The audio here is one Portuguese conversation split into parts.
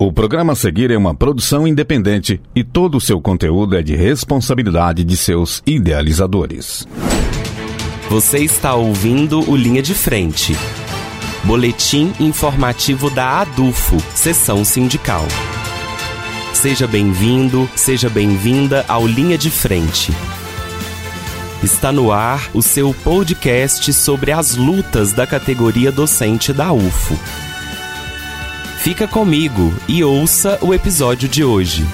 O programa a seguir é uma produção independente e todo o seu conteúdo é de responsabilidade de seus idealizadores. Você está ouvindo o Linha de Frente. Boletim informativo da ADUFO, Sessão Sindical. Seja bem-vindo, seja bem-vinda ao Linha de Frente. Está no ar o seu podcast sobre as lutas da categoria docente da UFO. Fica comigo e ouça o episódio de hoje.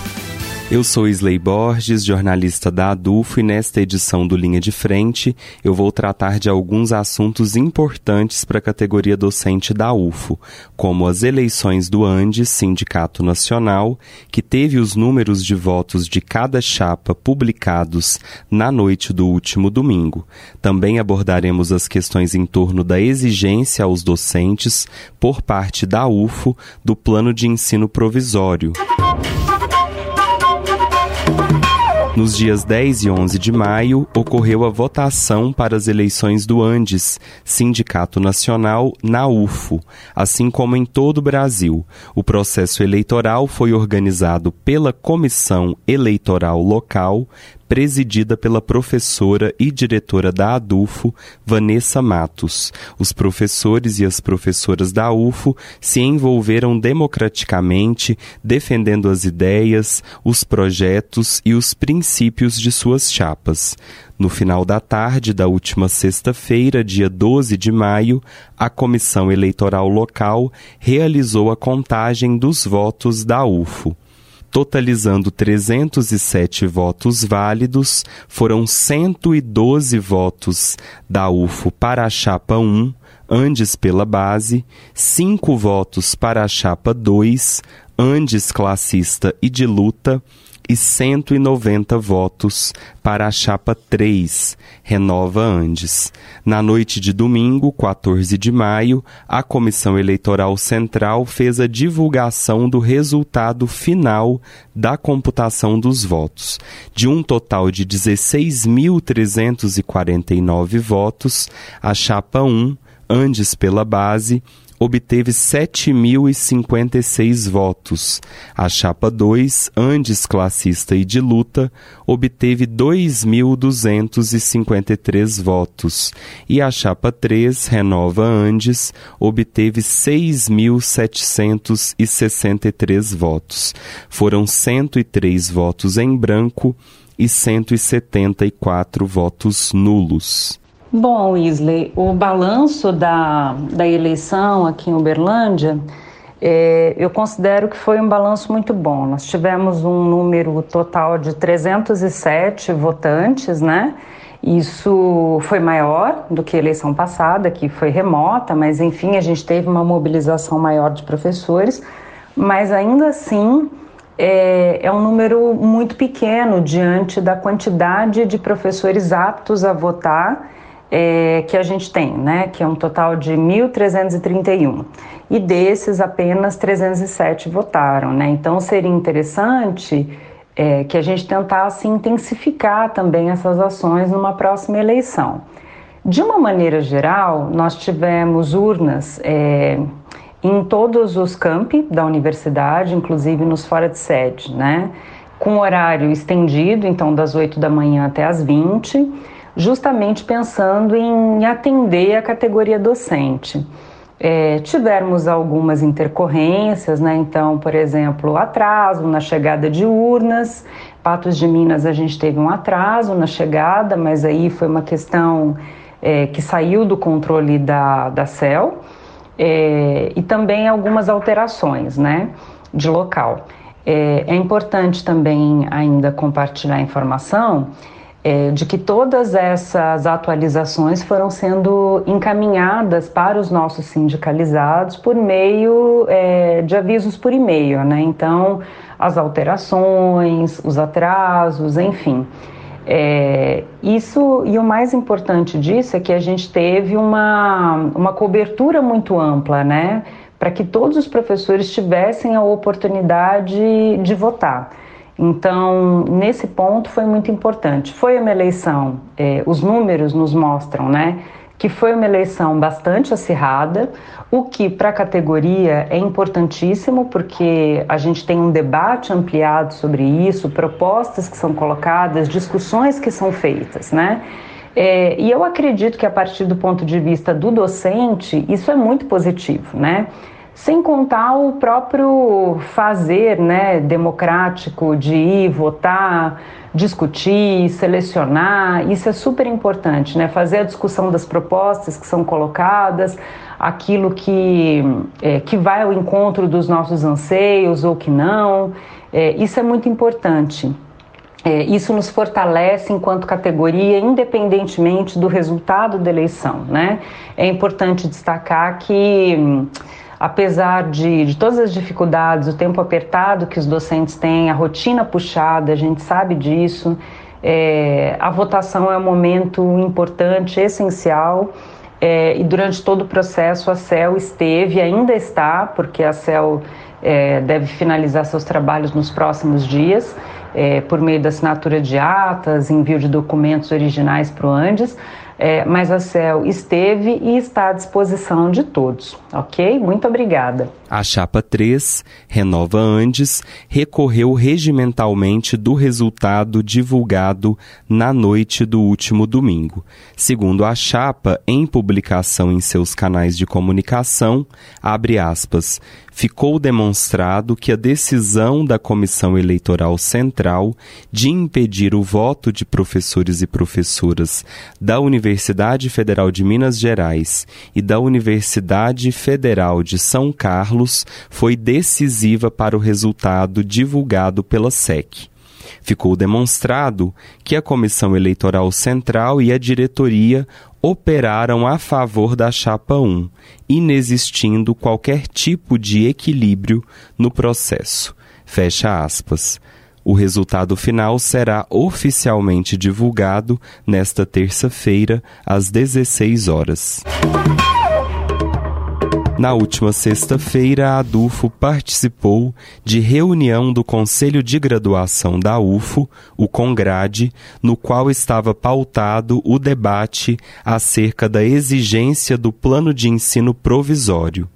Eu sou Isley Borges, jornalista da Adufo, e nesta edição do Linha de Frente eu vou tratar de alguns assuntos importantes para a categoria docente da UFO, como as eleições do Andes, Sindicato Nacional, que teve os números de votos de cada chapa publicados na noite do último domingo. Também abordaremos as questões em torno da exigência aos docentes, por parte da UFO, do plano de ensino provisório. Nos dias 10 e 11 de maio, ocorreu a votação para as eleições do Andes, Sindicato Nacional, na UFO, assim como em todo o Brasil. O processo eleitoral foi organizado pela Comissão Eleitoral Local, presidida pela professora e diretora da ADUFO, Vanessa Matos. Os professores e as professoras da UFO se envolveram democraticamente, defendendo as ideias, os projetos e os princípios de suas chapas. No final da tarde da última sexta-feira, dia 12 de maio, a Comissão Eleitoral Local realizou a contagem dos votos da UFO totalizando 307 votos válidos, foram 112 votos da UFO para a chapa 1, Andes pela base, 5 votos para a chapa 2, Andes classista e de luta, e 190 votos para a chapa 3, Renova Andes. Na noite de domingo, 14 de maio, a Comissão Eleitoral Central fez a divulgação do resultado final da computação dos votos. De um total de 16.349 votos, a chapa 1, Andes pela base, obteve 7.056 votos. A chapa 2, Andes Classista e de Luta, obteve 2.253 votos. E a chapa 3, Renova Andes, obteve 6.763 votos. Foram 103 votos em branco e 174 votos nulos. Bom, Wesley, o balanço da, da eleição aqui em Uberlândia, é, eu considero que foi um balanço muito bom. Nós tivemos um número total de 307 votantes, né? Isso foi maior do que a eleição passada, que foi remota, mas enfim, a gente teve uma mobilização maior de professores, mas ainda assim é, é, um número muito pequeno diante da quantidade de professores aptos a votar é, que a gente tem, né, que é um total de 1.331. E desses, apenas 307 votaram. Né? Então, seria interessante é, que a gente tentasse intensificar também essas ações numa próxima eleição. De uma maneira geral, nós tivemos urnas é, em todos os campi da universidade, inclusive nos fora de sede, né? com horário estendido, então das 8 da manhã até as 20 justamente pensando em atender a categoria docente. É, tivemos algumas intercorrências, né? Então, por exemplo, atraso na chegada de urnas. Patos de Minas a gente teve um atraso na chegada, mas aí foi uma questão é, que saiu do controle da, da CEL. É, e também algumas alterações, né? De local. É, é importante também ainda compartilhar informação é, de que todas essas atualizações foram sendo encaminhadas para os nossos sindicalizados por meio é, de avisos por e-mail, né? Então, as alterações, os atrasos, enfim. É, isso e o mais importante disso é que a gente teve uma, uma cobertura muito ampla, né? Para que todos os professores tivessem a oportunidade de votar. Então, nesse ponto foi muito importante. Foi uma eleição, eh, os números nos mostram, né, que foi uma eleição bastante acirrada, o que para a categoria é importantíssimo, porque a gente tem um debate ampliado sobre isso, propostas que são colocadas, discussões que são feitas, né? É, e eu acredito que a partir do ponto de vista do docente, isso é muito positivo, né? Sem contar o próprio fazer né, democrático de ir votar, discutir, selecionar, isso é super importante, né? Fazer a discussão das propostas que são colocadas, aquilo que, é, que vai ao encontro dos nossos anseios ou que não, é, isso é muito importante. É, isso nos fortalece enquanto categoria, independentemente do resultado da eleição. Né? É importante destacar que, apesar de, de todas as dificuldades, o tempo apertado que os docentes têm, a rotina puxada, a gente sabe disso, é, a votação é um momento importante, essencial. É, e durante todo o processo a CEL esteve, ainda está, porque a CEL é, deve finalizar seus trabalhos nos próximos dias, é, por meio da assinatura de atas, envio de documentos originais para o Andes, é, mas a CEL esteve e está à disposição de todos, ok? Muito obrigada. A chapa 3, Renova Andes, recorreu regimentalmente do resultado divulgado na noite do último domingo. Segundo a chapa, em publicação em seus canais de comunicação, abre aspas, ficou demonstrado que a decisão da Comissão Eleitoral Central de impedir o voto de professores e professoras da Universidade Federal de Minas Gerais e da Universidade Federal de São Carlos foi decisiva para o resultado divulgado pela SEC ficou demonstrado que a Comissão Eleitoral Central e a diretoria operaram a favor da chapa 1, inexistindo qualquer tipo de equilíbrio no processo. Fecha aspas. O resultado final será oficialmente divulgado nesta terça-feira, às 16 horas. Na última sexta-feira, a ADUFO participou de reunião do Conselho de Graduação da UFO, o CONGRADE, no qual estava pautado o debate acerca da exigência do plano de ensino provisório.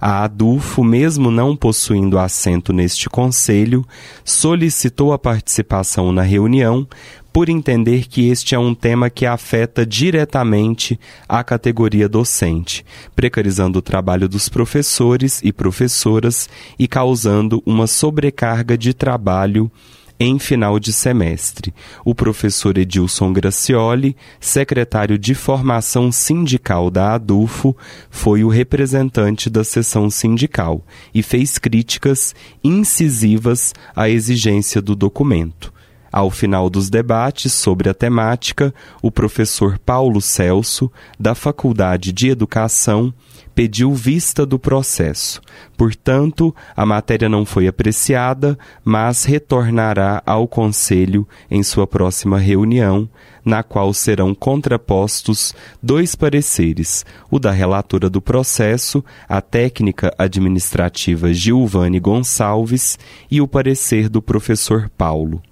A ADUFO, mesmo não possuindo assento neste conselho, solicitou a participação na reunião por entender que este é um tema que afeta diretamente a categoria docente, precarizando o trabalho dos professores e professoras e causando uma sobrecarga de trabalho em final de semestre. O professor Edilson Gracioli, secretário de formação sindical da ADUFO, foi o representante da sessão sindical e fez críticas incisivas à exigência do documento. Ao final dos debates sobre a temática, o professor Paulo Celso, da Faculdade de Educação, pediu vista do processo. Portanto, a matéria não foi apreciada, mas retornará ao Conselho em sua próxima reunião, na qual serão contrapostos dois pareceres: o da relatora do processo, a técnica administrativa Gilvane Gonçalves, e o parecer do professor Paulo.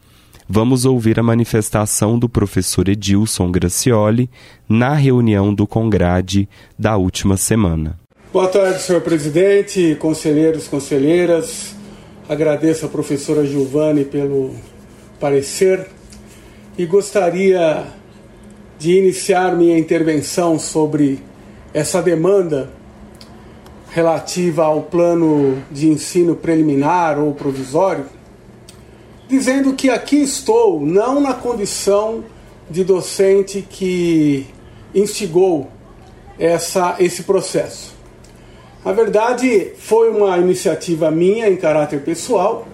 Vamos ouvir a manifestação do professor Edilson Gracioli na reunião do Congrade da última semana. Boa tarde, senhor presidente, conselheiros, conselheiras. Agradeço a professora Giovanni pelo parecer e gostaria de iniciar minha intervenção sobre essa demanda relativa ao plano de ensino preliminar ou provisório dizendo que aqui estou não na condição de docente que instigou essa, esse processo. Na verdade, foi uma iniciativa minha em caráter pessoal.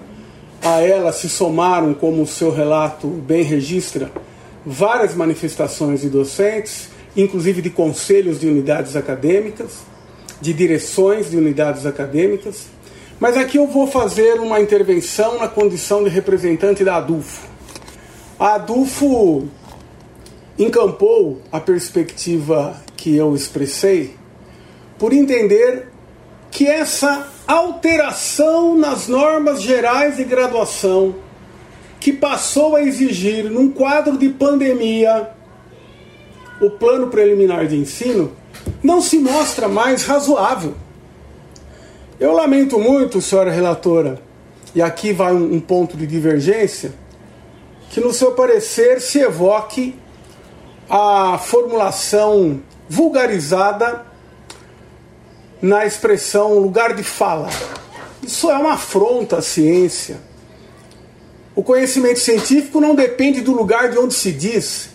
A ela se somaram, como o seu relato bem registra, várias manifestações de docentes, inclusive de conselhos de unidades acadêmicas, de direções de unidades acadêmicas mas aqui eu vou fazer uma intervenção na condição de representante da ADUFO. A ADUFO encampou a perspectiva que eu expressei por entender que essa alteração nas normas gerais de graduação que passou a exigir, num quadro de pandemia, o plano preliminar de ensino não se mostra mais razoável. Eu lamento muito, senhora relatora, e aqui vai um, um ponto de divergência, que no seu parecer se evoque a formulação vulgarizada na expressão lugar de fala. Isso é uma afronta à ciência. O conhecimento científico não depende do lugar de onde se diz,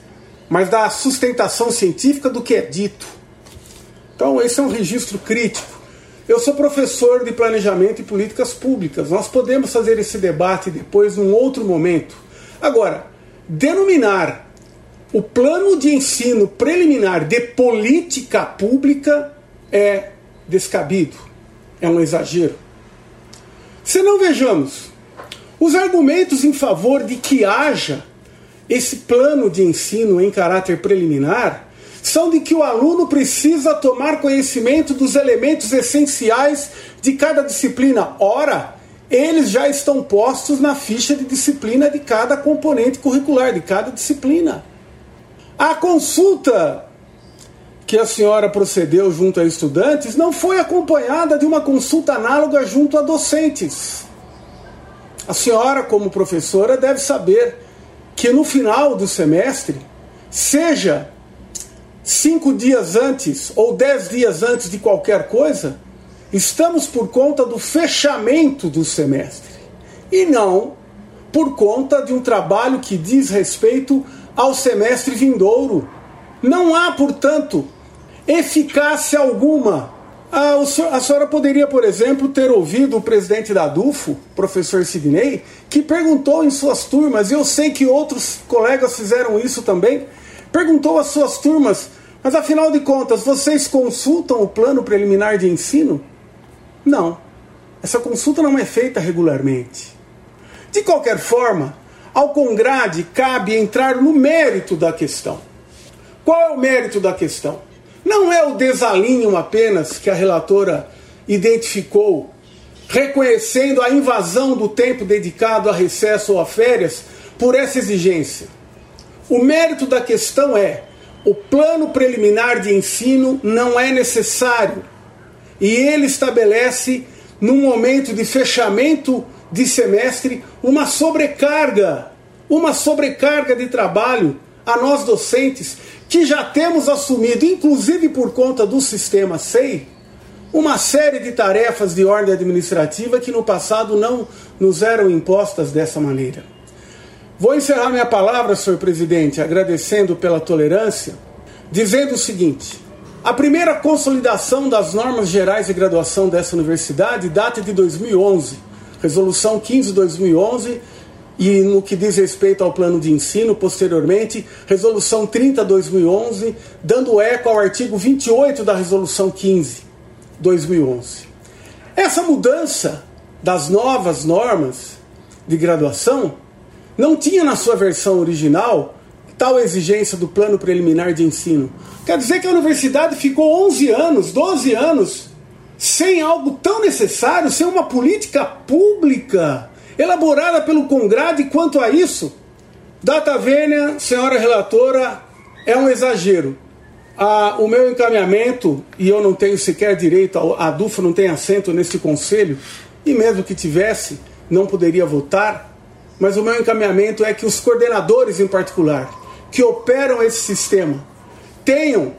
mas da sustentação científica do que é dito. Então, esse é um registro crítico. Eu sou professor de planejamento e políticas públicas. Nós podemos fazer esse debate depois, num outro momento. Agora, denominar o plano de ensino preliminar de política pública é descabido, é um exagero. Se não vejamos, os argumentos em favor de que haja esse plano de ensino em caráter preliminar são de que o aluno precisa tomar conhecimento dos elementos essenciais de cada disciplina. Ora, eles já estão postos na ficha de disciplina de cada componente curricular, de cada disciplina. A consulta que a senhora procedeu junto a estudantes não foi acompanhada de uma consulta análoga junto a docentes. A senhora, como professora, deve saber que no final do semestre, seja cinco dias antes ou dez dias antes de qualquer coisa, estamos por conta do fechamento do semestre e não por conta de um trabalho que diz respeito ao semestre vindouro. Não há, portanto, eficácia alguma. A, a senhora poderia, por exemplo, ter ouvido o presidente da DUFO, professor Sidney, que perguntou em suas turmas, e eu sei que outros colegas fizeram isso também, perguntou às suas turmas, mas afinal de contas, vocês consultam o plano preliminar de ensino? Não. Essa consulta não é feita regularmente. De qualquer forma, ao Congrade cabe entrar no mérito da questão. Qual é o mérito da questão? Não é o desalinho apenas que a relatora identificou, reconhecendo a invasão do tempo dedicado a recesso ou a férias por essa exigência. O mérito da questão é: o plano preliminar de ensino não é necessário e ele estabelece, num momento de fechamento de semestre, uma sobrecarga, uma sobrecarga de trabalho a nós docentes que já temos assumido, inclusive por conta do sistema SEI, uma série de tarefas de ordem administrativa que no passado não nos eram impostas dessa maneira. Vou encerrar minha palavra, senhor presidente, agradecendo pela tolerância, dizendo o seguinte: a primeira consolidação das normas gerais de graduação dessa universidade data de 2011, resolução 15 de 2011 e no que diz respeito ao plano de ensino, posteriormente, Resolução 30-2011, dando eco ao artigo 28 da Resolução 15-2011. Essa mudança das novas normas de graduação não tinha na sua versão original tal exigência do plano preliminar de ensino. Quer dizer que a universidade ficou 11 anos, 12 anos, sem algo tão necessário, sem uma política pública elaborada pelo Congrade quanto a isso. Data vênia, senhora relatora, é um exagero. Ah, o meu encaminhamento, e eu não tenho sequer direito, a, DUFA não tem assento nesse conselho, e mesmo que tivesse, não poderia votar, mas o meu encaminhamento é que os coordenadores, em particular, que operam esse sistema, tenham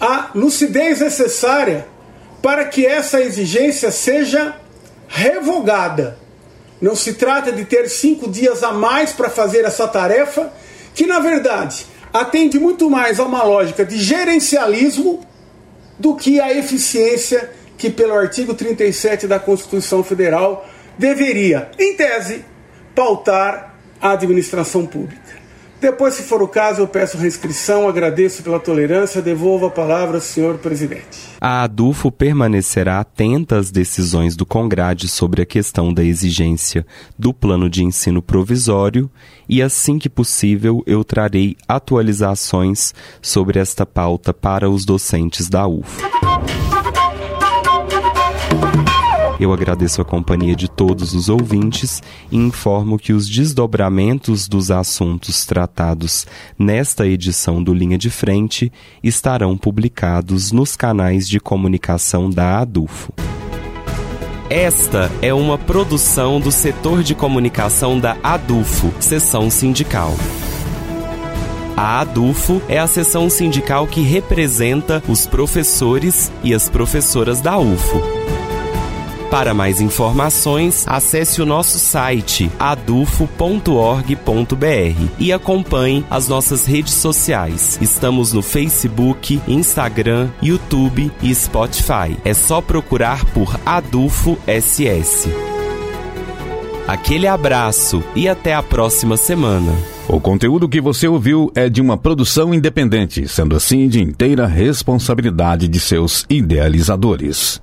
a lucidez necessária para que essa exigência seja revogada. Não se trata de ter cinco dias a mais para fazer essa tarefa, que na verdade atende muito mais a uma lógica de gerencialismo do que a eficiência que, pelo artigo 37 da Constituição Federal, deveria, em tese, pautar a administração pública. Depois, se for o caso, eu peço reinscrição, agradeço pela tolerância, devolvo a palavra ao senhor presidente. A ADUFO permanecerá atenta às decisões do Congrade sobre a questão da exigência do plano de ensino provisório e, assim que possível, eu trarei atualizações sobre esta pauta para os docentes da UFO. Eu agradeço a companhia de todos os ouvintes e informo que os desdobramentos dos assuntos tratados nesta edição do Linha de Frente estarão publicados nos canais de comunicação da ADUFO. Esta é uma produção do setor de comunicação da ADUFO, seção sindical. A ADUFO é a seção sindical que representa os professores e as professoras da UFO. Para mais informações, acesse o nosso site adufo.org.br e acompanhe as nossas redes sociais. Estamos no Facebook, Instagram, YouTube e Spotify. É só procurar por Adufo SS. Aquele abraço e até a próxima semana. O conteúdo que você ouviu é de uma produção independente, sendo assim de inteira responsabilidade de seus idealizadores.